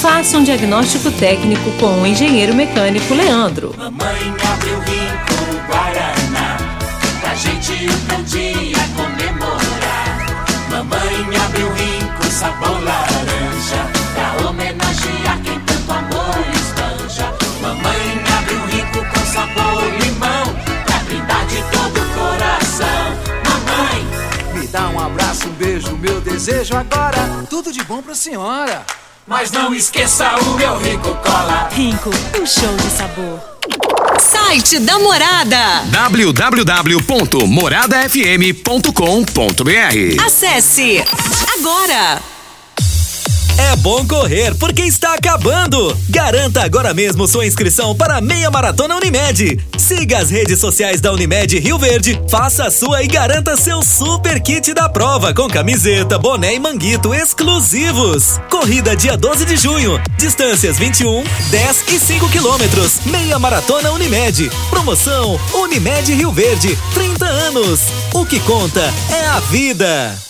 U: Faça um diagnóstico técnico com o engenheiro mecânico Leandro.
E: Mamãe abre o rico Guaraná, pra gente um dia comemorar. Mamãe abre o rico sabor laranja, pra homenagear quem tanto amor espanja. Mamãe abre o rico com sabor limão, pra brindar de todo o coração. Mamãe, me dá um abraço, um beijo, meu
J: desejo agora. Tudo de bom pra senhora.
E: Mas não esqueça o meu Rico Cola.
K: Rinco, um show de sabor.
V: Site da Morada.
O: www.moradafm.com.br
V: Acesse agora.
I: É bom correr porque está acabando. Garanta agora mesmo sua inscrição para a Meia Maratona Unimed. Siga as redes sociais da Unimed Rio Verde, faça a sua e garanta seu super kit da prova com camiseta, boné e manguito exclusivos. Corrida dia 12 de junho. Distâncias 21, 10 e 5 quilômetros. Meia Maratona Unimed. Promoção Unimed Rio Verde. 30 anos. O que conta é a vida.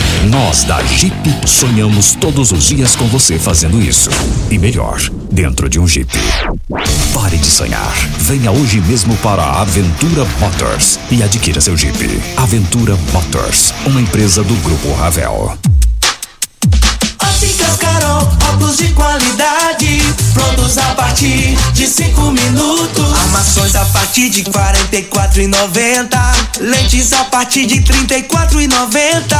D: Nós da Jeep sonhamos todos os dias com você fazendo isso. E melhor, dentro de um Jeep. Pare de sonhar. Venha hoje mesmo para a Aventura Motors e adquira seu Jeep. Aventura Motors, uma empresa do Grupo Ravel.
P: Óticas Carol, óculos de qualidade, prontos a partir de cinco minutos. Armações a partir de quarenta e quatro e noventa, lentes a partir de trinta e quatro e noventa.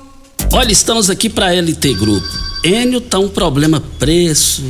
B: Olha, estamos aqui para LT Grupo. Enio tá um problema preço,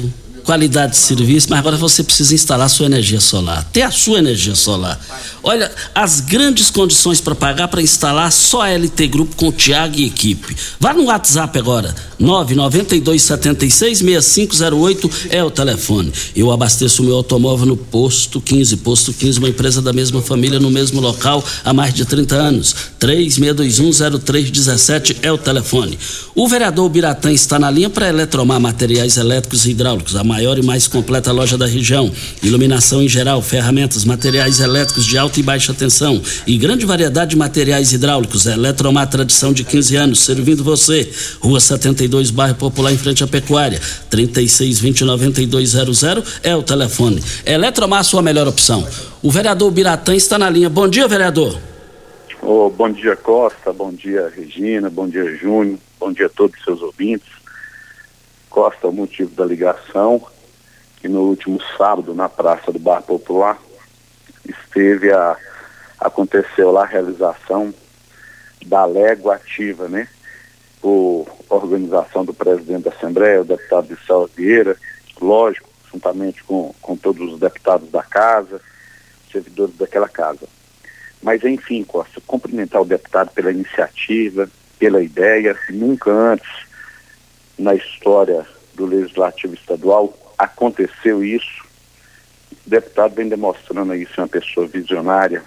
B: qualidade de serviço, mas agora você precisa instalar sua energia solar. Ter a sua energia solar. Olha, as grandes condições para pagar para instalar só a LT Grupo com o Tiago e equipe. Vá no WhatsApp agora. 992766508 é o telefone. Eu abasteço o meu automóvel no Posto 15. Posto 15, uma empresa da mesma família no mesmo local há mais de 30 anos. 36210317 é o telefone. O vereador Biratã está na linha para Eletromar Materiais Elétricos e Hidráulicos, a maior e mais completa loja da região. Iluminação em geral, ferramentas, materiais elétricos de alta e baixa tensão e grande variedade de materiais hidráulicos. Eletromar, tradição de 15 anos, servindo você. Rua 72, bairro Popular, em frente à Pecuária. 3620-9200 é o telefone. Eletromar, sua melhor opção. O vereador Biratã está na linha. Bom dia, vereador.
W: Ô, bom dia, Costa. Bom dia, Regina. Bom dia, Júnior. Bom dia a todos os seus ouvintes. Costa, o motivo da ligação, que no último sábado, na Praça do Bar Popular, esteve a. aconteceu lá a realização da Légua Ativa, né? Por organização do presidente da Assembleia, o deputado de Vieira, lógico, juntamente com, com todos os deputados da casa, servidores daquela casa. Mas, enfim, Costa, cumprimentar o deputado pela iniciativa, pela ideia. Nunca antes na história do Legislativo Estadual aconteceu isso. O deputado vem demonstrando aí ser uma pessoa visionária,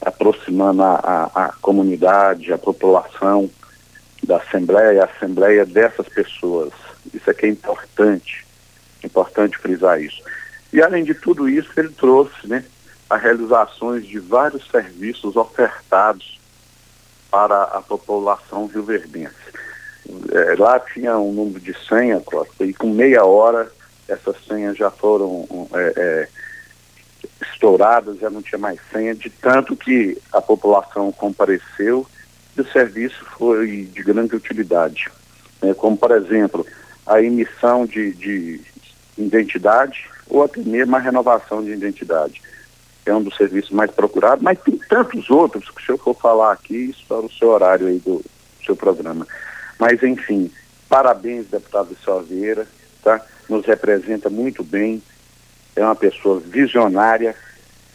W: aproximando a, a, a comunidade, a população da Assembleia, a Assembleia dessas pessoas. Isso aqui é importante, importante frisar isso. E além de tudo isso, ele trouxe, né, as realizações de vários serviços ofertados para a população rioverdense. É, lá tinha um número de senha, Costa, e com meia hora essas senhas já foram é, é, estouradas, já não tinha mais senha, de tanto que a população compareceu e o serviço foi de grande utilidade. Né? Como, por exemplo, a emissão de, de identidade ou até mesmo a renovação de identidade é um dos serviços mais procurados, mas tem tantos outros que se eu for falar aqui, estoura o seu horário aí do seu programa. Mas, enfim, parabéns, deputado Salveira, tá? Nos representa muito bem, é uma pessoa visionária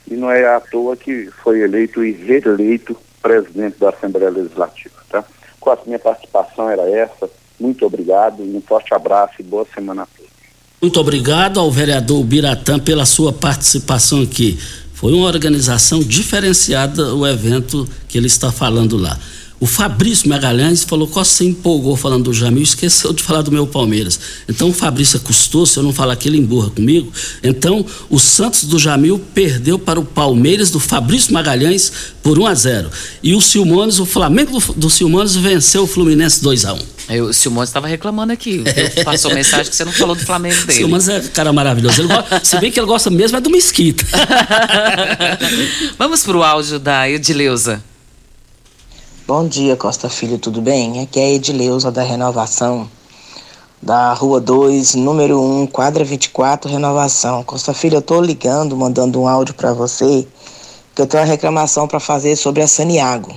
W: e não é à toa que foi eleito e reeleito presidente da Assembleia Legislativa, tá? Com a minha participação era essa, muito obrigado, um forte abraço e boa semana a todos.
B: Muito obrigado ao vereador Biratã pela sua participação aqui. Foi uma organização diferenciada o evento que ele está falando lá. O O Fabrício Magalhães falou que você empolgou falando do Jamil, esqueceu de falar do meu Palmeiras. Então o Fabrício é custoso, se eu não falar que ele emburra comigo. Então o Santos do Jamil perdeu para o Palmeiras do Fabrício Magalhães por 1 a 0 E o Silmones, o Flamengo do, do Silmones venceu o Fluminense 2 a 1
C: Eu, o Silmones estava reclamando aqui. *laughs* Passou mensagem que você não falou do Flamengo dele.
B: Silmones é cara maravilhoso. Gosta, se bem que ele gosta mesmo é do Mesquita. *laughs*
C: Vamos pro áudio da Edileuza.
X: Bom dia, Costa Filho, tudo bem? Aqui é Edileuza da Renovação, da Rua 2, número 1, quadra 24, Renovação. Costa Filho, eu tô ligando, mandando um áudio para você, que eu tenho uma reclamação para fazer sobre a Saniago.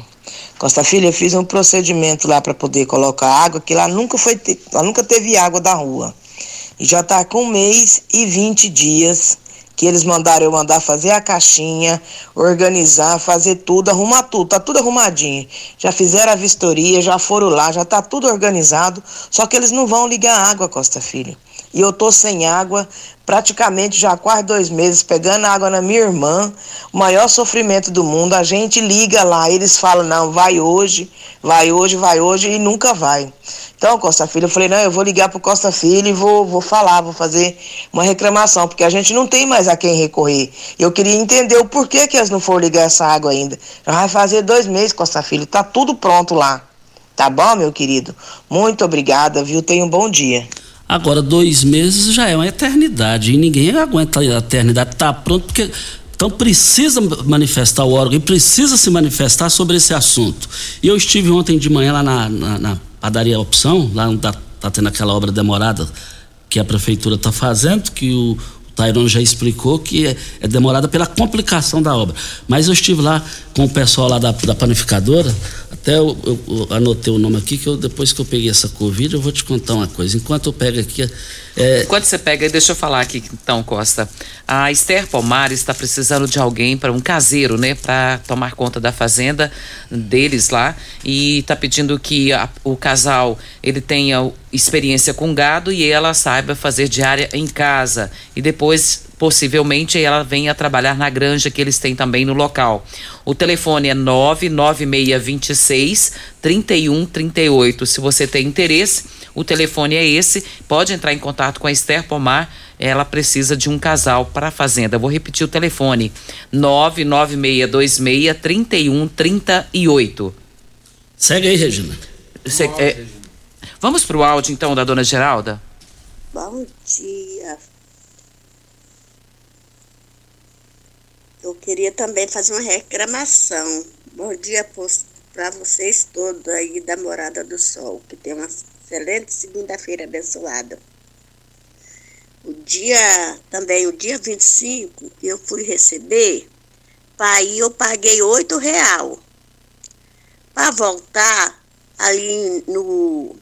X: Costa Filho, eu fiz um procedimento lá para poder colocar água, que lá nunca foi, lá nunca teve água da rua. E já tá com um mês e 20 dias que eles mandaram eu mandar fazer a caixinha, organizar, fazer tudo, arrumar tudo, tá tudo arrumadinho. Já fizeram a vistoria, já foram lá, já tá tudo organizado, só que eles não vão ligar água, Costa Filho. E eu tô sem água, praticamente já há quase dois meses, pegando água na minha irmã, o maior sofrimento do mundo. A gente liga lá, eles falam, não, vai hoje, vai hoje, vai hoje, e nunca vai. Então, Costa Filho, eu falei, não, eu vou ligar pro Costa Filho e vou, vou falar, vou fazer uma reclamação, porque a gente não tem mais a quem recorrer. Eu queria entender o porquê que eles não foram ligar essa água ainda. Já vai fazer dois meses, Costa Filho, tá tudo pronto lá. Tá bom, meu querido? Muito obrigada, viu? Tenha um bom dia.
B: Agora, dois meses já é uma eternidade e ninguém aguenta a eternidade. Tá pronto porque. Então precisa manifestar o órgão e precisa se manifestar sobre esse assunto. E eu estive ontem de manhã lá na, na, na padaria Opção, lá onde tá, tá tendo aquela obra demorada que a prefeitura está fazendo, que o, o Tairon já explicou que é, é, demorada pela complicação da obra. Mas eu estive lá com o pessoal lá da, da panificadora, até eu, eu, anotei o nome aqui, que eu, depois que eu peguei essa Covid, eu vou te contar uma coisa. Enquanto eu pego aqui. É...
C: Enquanto você pega, deixa eu falar aqui então, Costa. A Esther Palmares está precisando de alguém para um caseiro, né? Para tomar conta da fazenda deles lá. E está pedindo que a, o casal ele tenha experiência com gado e ela saiba fazer diária em casa. E depois possivelmente ela venha trabalhar na granja que eles têm também no local. O telefone é 99626 3138. Se você tem interesse, o telefone é esse. Pode entrar em contato com a Esther Pomar. Ela precisa de um casal para a fazenda. Vou repetir o telefone: 99626 3138.
B: Segue aí, Regina.
C: É, vamos para o áudio então da dona Geralda?
Y: Bom dia, Eu queria também fazer uma reclamação. Bom dia para vocês todos aí da Morada do Sol, que tem uma excelente segunda-feira abençoada. O dia, também o dia 25, eu fui receber, para ir eu paguei oito real. Para voltar aí no,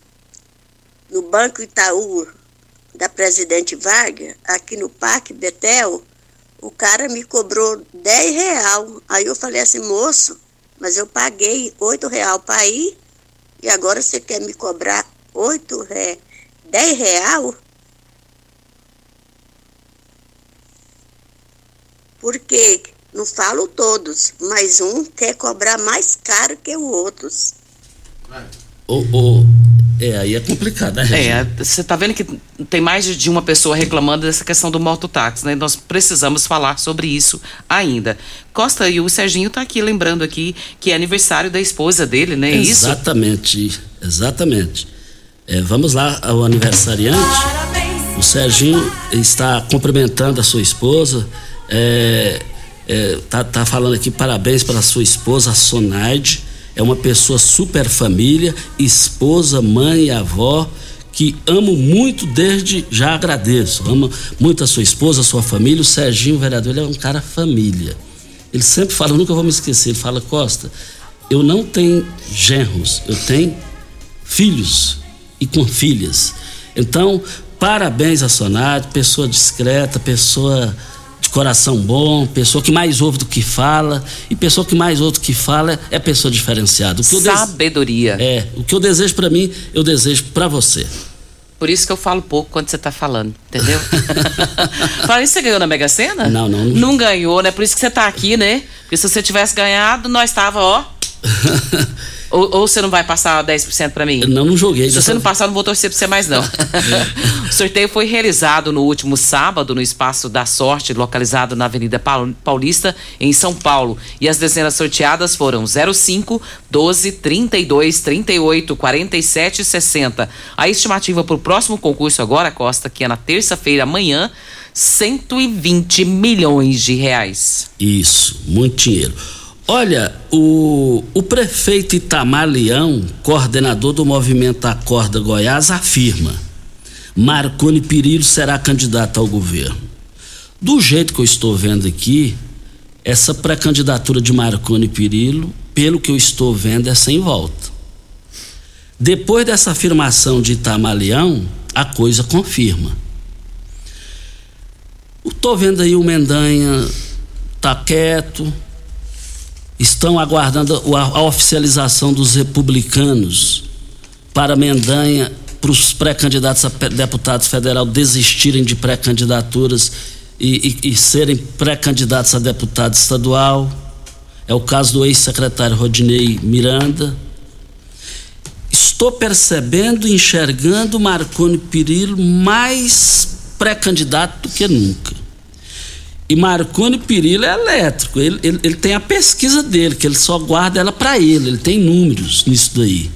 Y: no Banco Itaú da Presidente Vargas, aqui no Parque Betel, o cara me cobrou 10 real. Aí eu falei assim, moço, mas eu paguei 8 real para ir e agora você quer me cobrar 8 ré, 10 real? Porque não falo todos, mas um quer cobrar mais caro que os outros.
B: O, o, é, aí é complicado, né, Regina?
C: É, você tá vendo que tem mais de uma pessoa reclamando dessa questão do mototáxi, né? Nós precisamos falar sobre isso ainda. Costa e o Serginho tá aqui lembrando aqui que é aniversário da esposa dele, né? É
B: exatamente,
C: isso?
B: exatamente. É, vamos lá ao aniversariante. O Serginho está cumprimentando a sua esposa. É, é, tá, tá falando aqui parabéns para a sua esposa, a Sonaide é uma pessoa super família, esposa, mãe e avó, que amo muito desde já agradeço. Amo muito a sua esposa, a sua família. O Serginho, o vereador, ele é um cara família. Ele sempre fala, nunca vou me esquecer, ele fala, Costa, eu não tenho genros, eu tenho filhos e com filhas. Então, parabéns a Sonade, pessoa discreta, pessoa de coração bom, pessoa que mais ouve do que fala, e pessoa que mais ouve do que fala é pessoa diferenciada.
C: Sabedoria.
B: É, o que eu desejo para mim, eu desejo para você.
C: Por isso que eu falo pouco quando você tá falando, entendeu? *laughs* Fala isso, você ganhou na Mega Sena?
B: Não, não.
C: Não ganhou, né? Por isso que você tá aqui, né? Porque se você tivesse ganhado, nós tava, ó. *laughs* Ou, ou você não vai passar 10% para mim?
B: Não, não joguei.
C: Se você não passar, não vou torcer pra você mais, não. *laughs* o sorteio foi realizado no último sábado no Espaço da Sorte, localizado na Avenida Paulista, em São Paulo. E as dezenas sorteadas foram 05, 12, 32, 38, 47 e 60. A estimativa para o próximo concurso agora, Costa, que é na terça-feira, amanhã, 120 milhões de reais.
B: Isso, muito dinheiro. Olha, o, o prefeito Itamar Leão, coordenador do movimento Acorda Goiás, afirma: Marconi Perillo será candidato ao governo. Do jeito que eu estou vendo aqui, essa pré-candidatura de Marconi Perillo, pelo que eu estou vendo, é sem volta. Depois dessa afirmação de Itamar Leão, a coisa confirma. Estou vendo aí o Mendanha tá quieto, estão aguardando a, oficialização dos republicanos para Mendanha, para os pré-candidatos a deputados federal desistirem de pré-candidaturas e, e, e, serem pré-candidatos a deputado estadual. É o caso do ex-secretário Rodinei Miranda. Estou percebendo e enxergando Marconi Perillo mais pré-candidato do que nunca. E Marconi Perillo é elétrico. Ele, ele, ele, tem a pesquisa dele, que ele só guarda ela para ele. Ele tem números nisso daí.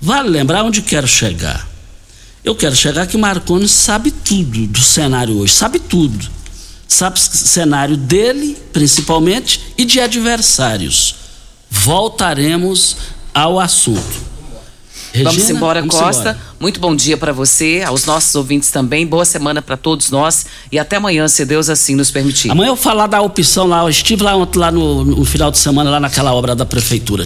B: Vale lembrar onde quero chegar. Eu quero chegar que Marconi sabe tudo do cenário hoje, sabe tudo. Sabe cenário dele, principalmente, e de adversários. Voltaremos ao assunto.
C: Regina, vamos embora, vamos Costa. Embora. Muito bom dia para você, aos nossos ouvintes também. Boa semana para todos nós e até amanhã, se Deus assim nos permitir.
B: Amanhã eu vou falar da opção lá. Eu estive lá, lá no, no final de semana, lá naquela obra da prefeitura.